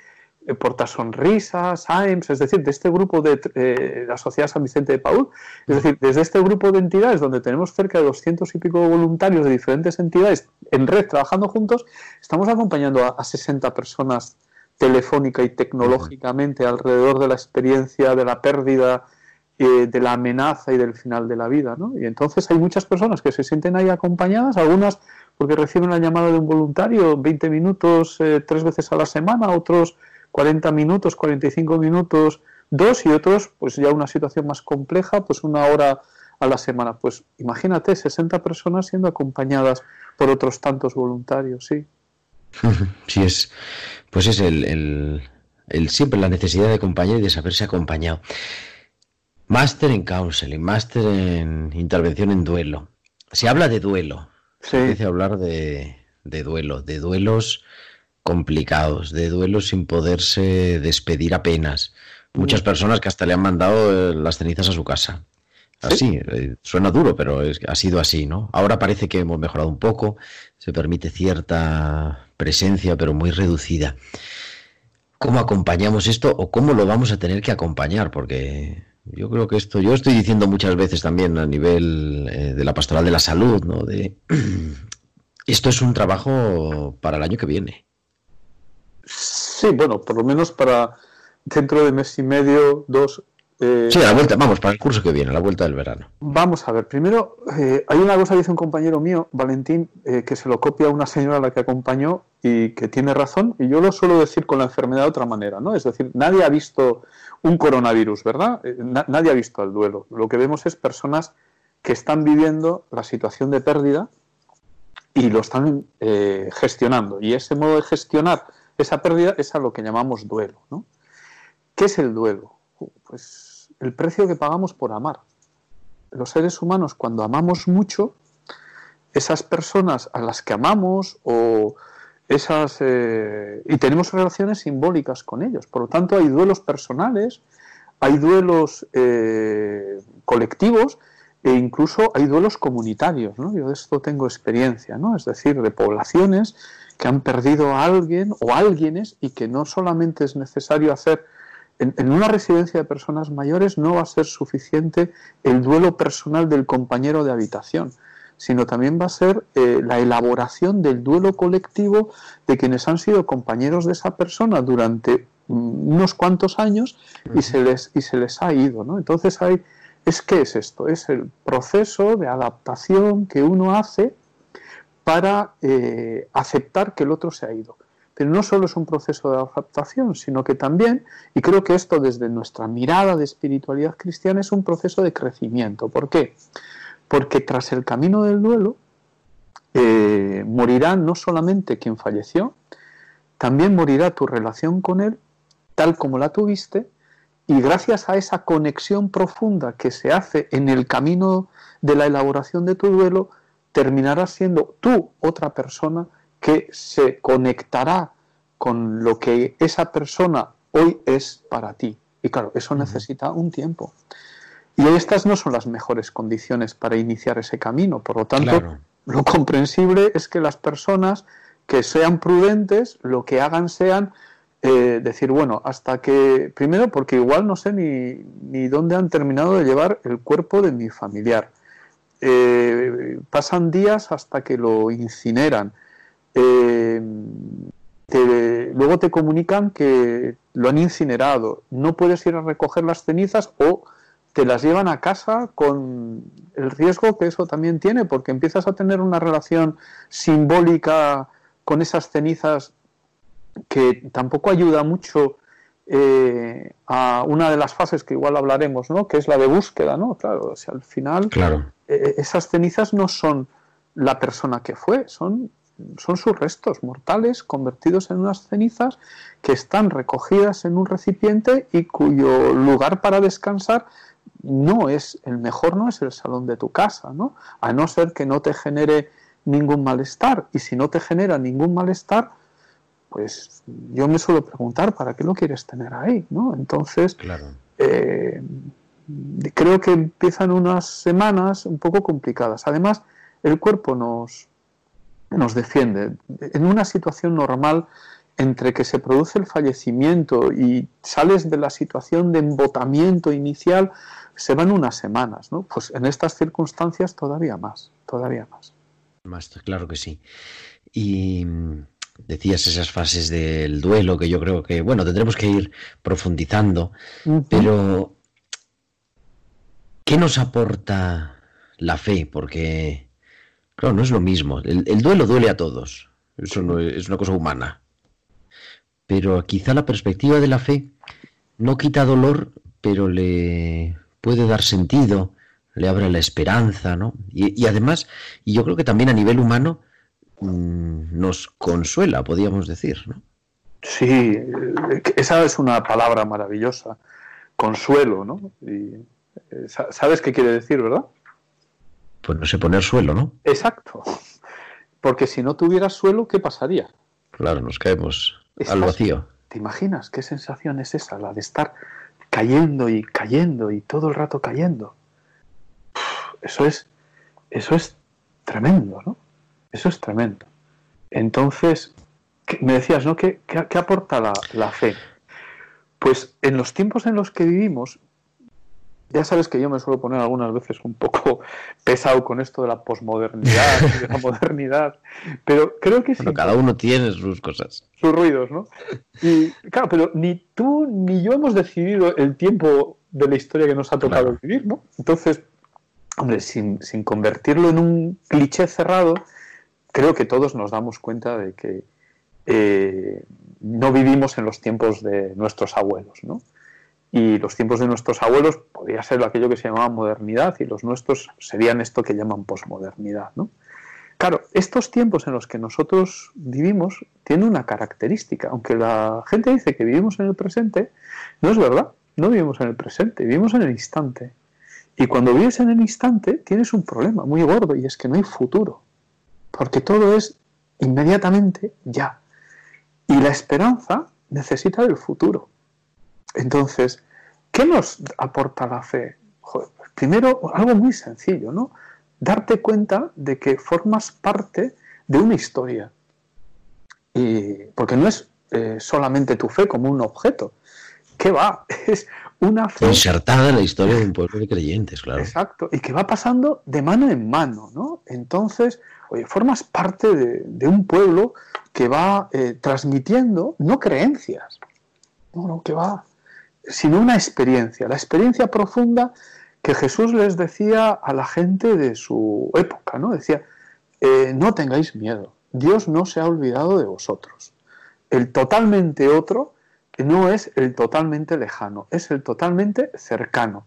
eh, Portasonrisas, AIMS, es decir, de este grupo de eh, la Sociedad San Vicente de Paul, es decir, desde este grupo de entidades donde tenemos cerca de 200 y pico voluntarios de diferentes entidades en red trabajando juntos, estamos acompañando a, a 60 personas telefónica y tecnológicamente alrededor de la experiencia de la pérdida, eh, de la amenaza y del final de la vida. ¿no? Y entonces hay muchas personas que se sienten ahí acompañadas, algunas porque reciben la llamada de un voluntario 20 minutos eh, tres veces a la semana, otros 40 minutos, 45 minutos, dos y otros pues ya una situación más compleja, pues una hora a la semana. Pues imagínate, 60 personas siendo acompañadas por otros tantos voluntarios, sí. [laughs]
Sí, es, pues es el, el, el siempre la necesidad de acompañar y de saberse acompañado. Máster en counseling, máster en intervención en duelo. Se habla de duelo.
Sí.
Se empieza a hablar de, de duelo, de duelos complicados, de duelos sin poderse despedir apenas. Muchas personas que hasta le han mandado eh, las cenizas a su casa. Así, eh, suena duro, pero es, ha sido así, ¿no? Ahora parece que hemos mejorado un poco, se permite cierta presencia, pero muy reducida. ¿Cómo acompañamos esto o cómo lo vamos a tener que acompañar? Porque yo creo que esto, yo estoy diciendo muchas veces también a nivel eh, de la pastoral de la salud, ¿no? De, [clears throat] esto es un trabajo para el año que viene.
Sí, bueno, por lo menos para dentro de mes y medio, dos. eh,
Sí, a la vuelta, vamos, para el curso que viene, a la vuelta del verano.
Vamos a ver, primero, eh, hay una cosa que dice un compañero mío, Valentín, eh, que se lo copia a una señora a la que acompañó y que tiene razón, y yo lo suelo decir con la enfermedad de otra manera, ¿no? Es decir, nadie ha visto un coronavirus, ¿verdad? Na- nadie ha visto el duelo. Lo que vemos es personas que están viviendo la situación de pérdida y lo están gestionando. Y ese modo de gestionar esa pérdida es a lo que llamamos duelo, ¿no? ¿Qué es el duelo? Pues el precio que pagamos por amar. Los seres humanos, cuando amamos mucho, esas personas a las que amamos o esas eh, y tenemos relaciones simbólicas con ellos. Por lo tanto, hay duelos personales, hay duelos eh, colectivos e incluso hay duelos comunitarios. ¿no? Yo de esto tengo experiencia, ¿no? es decir, de poblaciones que han perdido a alguien o alguienes y que no solamente es necesario hacer en, en, una residencia de personas mayores no va a ser suficiente el duelo personal del compañero de habitación, sino también va a ser eh, la elaboración del duelo colectivo de quienes han sido compañeros de esa persona durante mm, unos cuantos años y se les, y se les ha ido. ¿no? Entonces hay, es qué es esto, es el proceso de adaptación que uno hace para eh, aceptar que el otro se ha ido. Pero no solo es un proceso de adaptación, sino que también, y creo que esto desde nuestra mirada de espiritualidad cristiana es un proceso de crecimiento. ¿Por qué? Porque tras el camino del duelo eh, morirá no solamente quien falleció, también morirá tu relación con él tal como la tuviste y gracias a esa conexión profunda que se hace en el camino de la elaboración de tu duelo, terminarás siendo tú otra persona que se conectará con lo que esa persona hoy es para ti. Y claro, eso necesita un tiempo. Y estas no son las mejores condiciones para iniciar ese camino. Por lo tanto, claro. lo comprensible es que las personas que sean prudentes, lo que hagan sean eh, decir, bueno, hasta que, primero porque igual no sé ni, ni dónde han terminado de llevar el cuerpo de mi familiar. Eh, pasan días hasta que lo incineran. Eh, luego te comunican que lo han incinerado, no puedes ir a recoger las cenizas o te las llevan a casa con el riesgo que eso también tiene, porque empiezas a tener una relación simbólica con esas cenizas que tampoco ayuda mucho eh, a una de las fases que igual hablaremos, ¿no? que es la de búsqueda, ¿no? Claro, o sea, al final
claro.
eh, esas cenizas no son la persona que fue, son son sus restos mortales convertidos en unas cenizas que están recogidas en un recipiente y cuyo lugar para descansar no es el mejor, no es el salón de tu casa, ¿no? A no ser que no te genere ningún malestar. Y si no te genera ningún malestar, pues yo me suelo preguntar, ¿para qué lo quieres tener ahí? ¿no? Entonces,
claro.
eh, creo que empiezan unas semanas un poco complicadas. Además, el cuerpo nos, nos defiende. En una situación normal, entre que se produce el fallecimiento y sales de la situación de embotamiento inicial, se van unas semanas, ¿no? Pues en estas circunstancias todavía más, todavía más.
Más, claro que sí. Y decías esas fases del duelo que yo creo que, bueno, tendremos que ir profundizando, pero ¿qué nos aporta la fe? Porque, claro, no es lo mismo. El, el duelo duele a todos. Eso no es, es una cosa humana. Pero quizá la perspectiva de la fe no quita dolor, pero le puede dar sentido, le abre la esperanza, ¿no? Y, y además, y yo creo que también a nivel humano nos consuela, podríamos decir, ¿no?
Sí, esa es una palabra maravillosa, consuelo, ¿no? Y, eh, sa- ¿Sabes qué quiere decir, verdad?
Pues no sé poner suelo, ¿no?
Exacto. Porque si no tuvieras suelo, ¿qué pasaría?
Claro, nos caemos al vacío.
¿Te imaginas qué sensación es esa, la de estar cayendo y cayendo y todo el rato cayendo? Eso es, eso es tremendo, ¿no? Eso es tremendo. Entonces, ¿qué- me decías, ¿no? ¿Qué, qué- qué aporta la, la fe? Pues en los tiempos en los que vivimos, ya sabes que yo me suelo poner algunas veces un poco [laughs] pesado con esto de la posmodernidad [laughs] de la modernidad, pero creo que es
Bueno, cada uno tiene sus cosas.
sus ruidos, ¿no? Y claro, pero ni tú ni yo hemos decidido el tiempo de la historia que nos ha tocado
Claro.
vivir, ¿no? Entonces, hombre, sin, sin convertirlo en un cliché cerrado, creo que todos nos damos cuenta de que eh, no vivimos en los tiempos de nuestros abuelos, ¿no? Y los tiempos de nuestros abuelos podría ser aquello que se llamaba modernidad y los nuestros serían esto que llaman posmodernidad, ¿no? Claro, estos tiempos en los que nosotros vivimos tienen una característica. Aunque la gente dice que vivimos en el presente, no es verdad. No vivimos en el presente, vivimos en el instante. Y cuando vives en el instante tienes un problema muy gordo y es que no hay futuro. Porque todo es inmediatamente ya. Y la esperanza necesita del futuro. Entonces, ¿qué nos aporta la fe? Joder, pues primero, algo muy sencillo, ¿no? Darte cuenta de que formas parte de una historia. Y, porque no es eh, solamente tu fe como un objeto. ¿Qué va? [laughs] Es una fe.
Insertada en la historia de un pueblo de creyentes, claro.
Exacto, y que va pasando de mano en mano, ¿no? Entonces, oye, formas parte de, un pueblo que va eh, transmitiendo, no creencias, no, no, que va, sino una experiencia, la experiencia profunda que Jesús les decía a la gente de su época, ¿no? Decía, eh, no tengáis miedo, Dios no se ha olvidado de vosotros. El totalmente otro no es el totalmente lejano, es el totalmente cercano.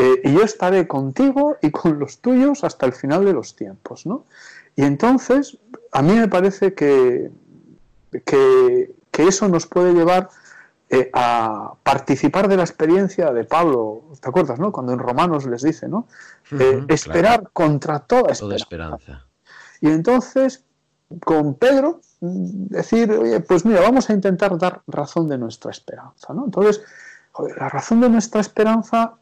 Eh, y yo estaré contigo y con los tuyos hasta el final de los tiempos, ¿no? Y entonces, a mí me parece que, que, que eso nos puede llevar eh, a participar de la experiencia de Pablo, ¿te acuerdas, no? Cuando en Romanos les dice, ¿no? Eh, esperar
claro.
contra toda
Toda
esperanza. Y entonces, con Pedro, mm, decir, oye, pues mira, vamos a intentar dar razón de nuestra esperanza, ¿no? Entonces, joder, la razón de nuestra esperanza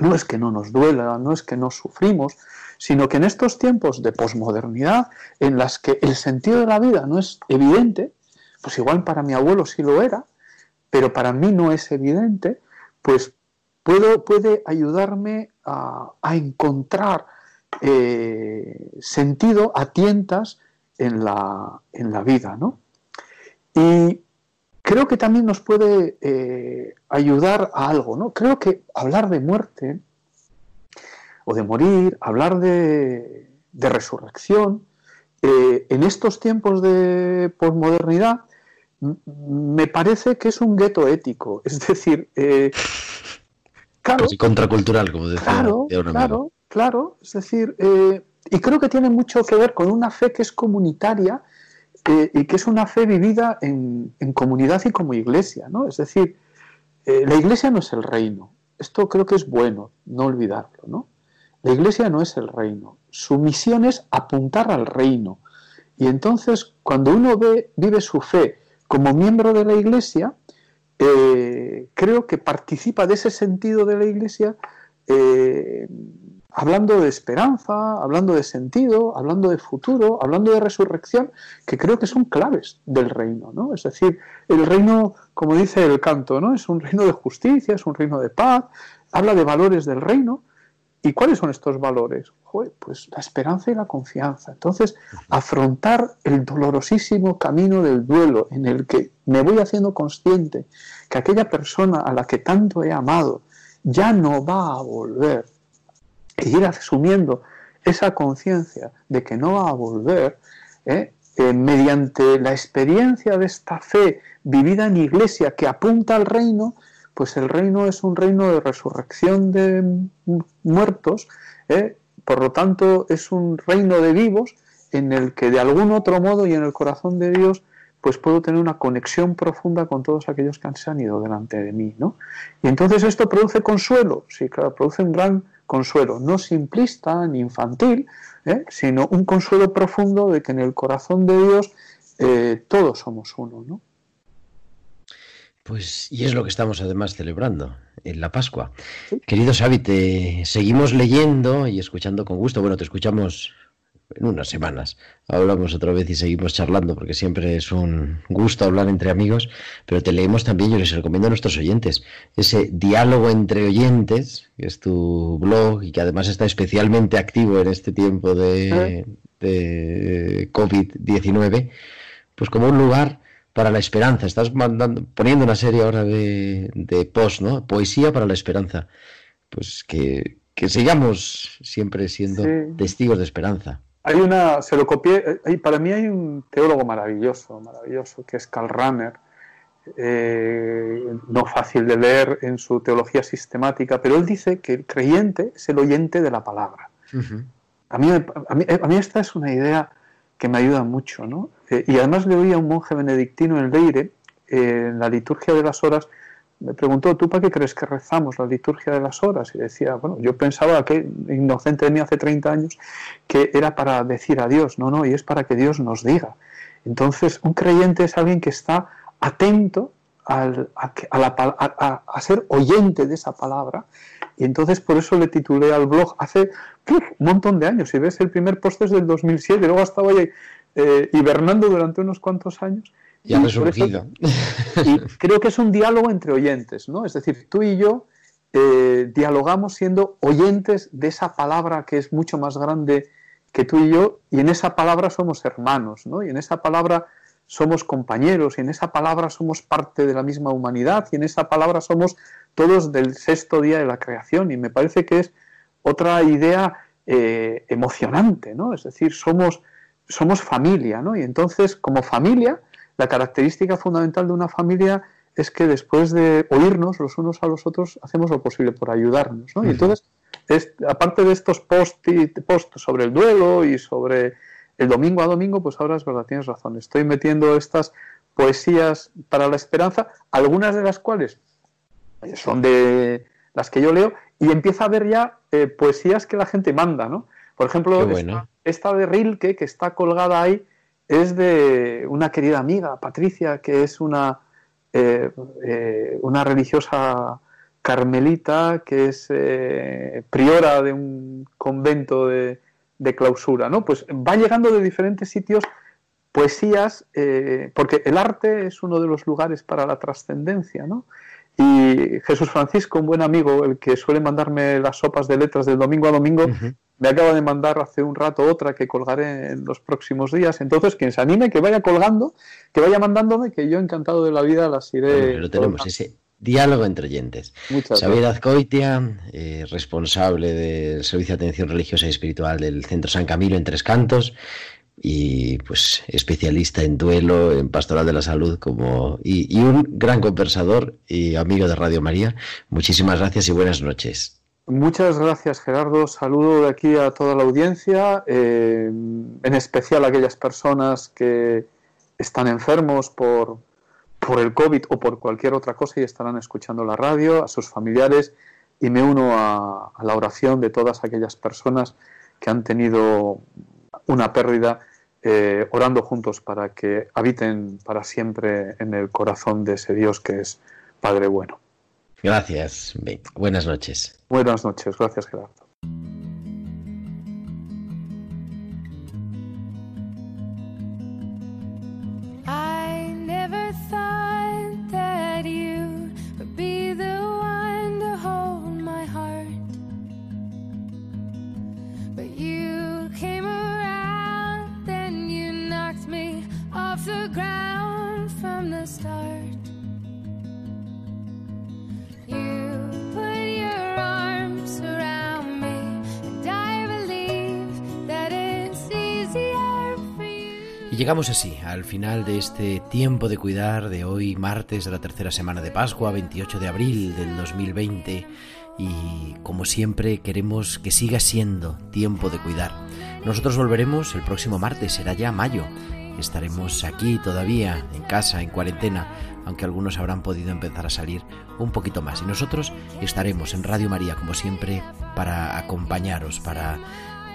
no es que no nos duela, no es que no sufrimos, sino que en estos tiempos de posmodernidad, en las que el sentido de la vida no es evidente, pues igual para mi abuelo sí lo era, pero para mí no es evidente, pues puedo, puede ayudarme a, a encontrar eh, sentido a tientas en la, en la vida, ¿no? Y creo que también nos puede eh, ayudar a algo, ¿no? Creo que hablar de muerte o de morir, hablar de, de resurrección, eh, en estos tiempos de posmodernidad, me parece que es un gueto ético. Es decir, eh, claro,
Casi contracultural, como decía,
Claro,
amigo.
claro, claro. Es decir, eh, y creo que tiene mucho que ver con una fe que es comunitaria y que es una fe vivida en, en comunidad y como iglesia, ¿no? Es decir, eh, la iglesia no es el reino. Esto creo que es bueno, no olvidarlo, ¿no? La iglesia no es el reino. Su misión es apuntar al reino. Y entonces, cuando uno ve, vive su fe como miembro de la iglesia, eh, creo que participa de ese sentido de la iglesia eh, hablando de esperanza, hablando de sentido, hablando de futuro, hablando de resurrección, que creo que son claves del reino, ¿no? Es decir, el reino, como dice el canto, ¿no? Es un reino de justicia, es un reino de paz, habla de valores del reino. ¿Y cuáles son estos valores? pues la esperanza y la confianza. Entonces, afrontar el dolorosísimo camino del duelo en el que me voy haciendo consciente que aquella persona a la que tanto he amado ya no va a volver e ir asumiendo esa conciencia de que no va a volver, ¿eh? Eh, mediante la experiencia de esta fe vivida en iglesia que apunta al reino, pues el reino es un reino de resurrección de muertos, ¿eh? por lo tanto es un reino de vivos en el que de algún otro modo y en el corazón de Dios pues puedo tener una conexión profunda con todos aquellos que han ido delante de mí, ¿no? Y entonces esto produce consuelo, sí, claro, produce un gran consuelo, no simplista ni infantil, ¿eh? sino un consuelo profundo de que en el corazón de Dios eh, todos somos uno, ¿no?
Pues, y es lo que estamos además celebrando en la Pascua. Querido Xavi, te seguimos leyendo y escuchando con gusto. Bueno, te escuchamos en unas semanas hablamos otra vez y seguimos charlando, porque siempre es un gusto hablar entre amigos, pero te leemos también, yo les recomiendo a nuestros oyentes, ese diálogo entre oyentes, que es tu blog y que además está especialmente activo en este tiempo de, de COVID-19, pues como un lugar para la esperanza. Estás mandando, poniendo una serie ahora de, de post, ¿no? Poesía para la esperanza. Pues que, que sigamos siempre siendo testigos de esperanza.
Hay una, se lo copié, eh, para mí hay un teólogo maravilloso, maravilloso, que es Karl Rahner, eh, no fácil de leer en su teología sistemática, pero él dice que el creyente es el oyente de la palabra. a, mí, a, mí, esta es una idea que me ayuda mucho, ¿no? Eh, y además le oí a un monje benedictino en Leire, en la liturgia de las horas, me preguntó, ¿tú para qué crees que rezamos la liturgia de las horas? Y decía, bueno, yo pensaba que, inocente de mí hace 30 años, que era para decir a Dios, no, no, y es para que Dios nos diga. Entonces, un creyente es alguien que está atento a, a, ser oyente de esa palabra. Y entonces por eso le titulé al blog hace un montón de años. Si ves, el primer post es del 2007, luego estaba ahí eh, hibernando durante unos cuantos años.
Y ha resurgido.
y [laughs] creo que es un diálogo entre oyentes, ¿no? Es decir, tú y yo eh, dialogamos siendo oyentes de esa palabra que es mucho más grande que tú y yo, y en esa palabra somos hermanos, ¿no? Y en esa palabra somos compañeros, y en esa palabra somos parte de la misma humanidad, y en esa palabra somos todos del sexto día de la creación, y me parece que es otra idea eh, emocionante, ¿no? Es decir, somos, somos familia, ¿no? Y entonces, como familia, la característica fundamental de una familia es que después de oírnos los unos a los otros, hacemos lo posible por ayudarnos. ¿no? Y entonces, aparte de estos posts post sobre el duelo y sobre el domingo a domingo, pues ahora es verdad, tienes razón. Estoy metiendo estas poesías para la esperanza, algunas de las cuales son de las que yo leo, y empieza a ver ya eh, poesías que la gente manda, ¿no? Por ejemplo, esta, de Rilke, que está colgada ahí, es de una querida amiga, Patricia, que es una, eh, eh, una religiosa carmelita que es eh, priora de un convento de, clausura, ¿no? Pues va llegando de diferentes sitios poesías, porque el arte es uno de los lugares para la trascendencia, ¿no? Y Jesús Francisco, un buen amigo, el que suele mandarme las sopas de letras del domingo a domingo, me acaba de mandar hace un rato otra que colgaré en los próximos días. Entonces, quien se anime, que vaya colgando, que vaya mandándome, que yo encantado de la vida las iré.
pero tenemos ese diálogo entre oyentes. Xavier Azcoitia, eh, responsable del Servicio de Atención Religiosa y Espiritual del Centro San Camilo en Tres Cantos y pues especialista en duelo, en pastoral de la salud como y un gran conversador y amigo de Radio María. Muchísimas gracias y buenas noches.
Muchas gracias Gerardo. Saludo de aquí a toda la audiencia, eh, en especial a aquellas personas que están enfermos por, por el COVID o por cualquier otra cosa y estarán escuchando la radio, a sus familiares y me uno a, la oración de todas aquellas personas que han tenido una pérdida, eh, orando juntos para que habiten para siempre en el corazón de ese Dios que es Padre bueno.
Gracias. Buenas noches.
Buenas noches. Gracias, Gerardo.
Así al final de este tiempo de cuidar de hoy, martes de la tercera semana de Pascua, 28 de abril del 2020. Y como siempre queremos que siga siendo tiempo de cuidar. Nosotros volveremos el próximo martes, será ya mayo. Estaremos aquí todavía, en casa, en cuarentena, aunque algunos habrán podido empezar a salir un poquito más. Y nosotros estaremos en Radio María, como siempre, para acompañaros, para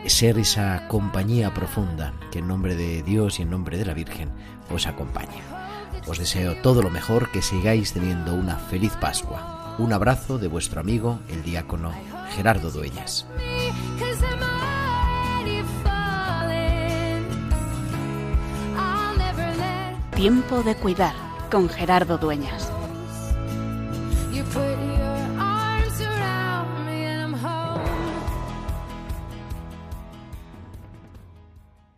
ser esa compañía profunda que en nombre de Dios y en nombre de la Virgen os acompaña. Os deseo todo lo mejor, que sigáis teniendo una feliz Pascua. Un abrazo de vuestro amigo, el diácono Gerardo Dueñas.
Tiempo de cuidar con Gerardo Dueñas.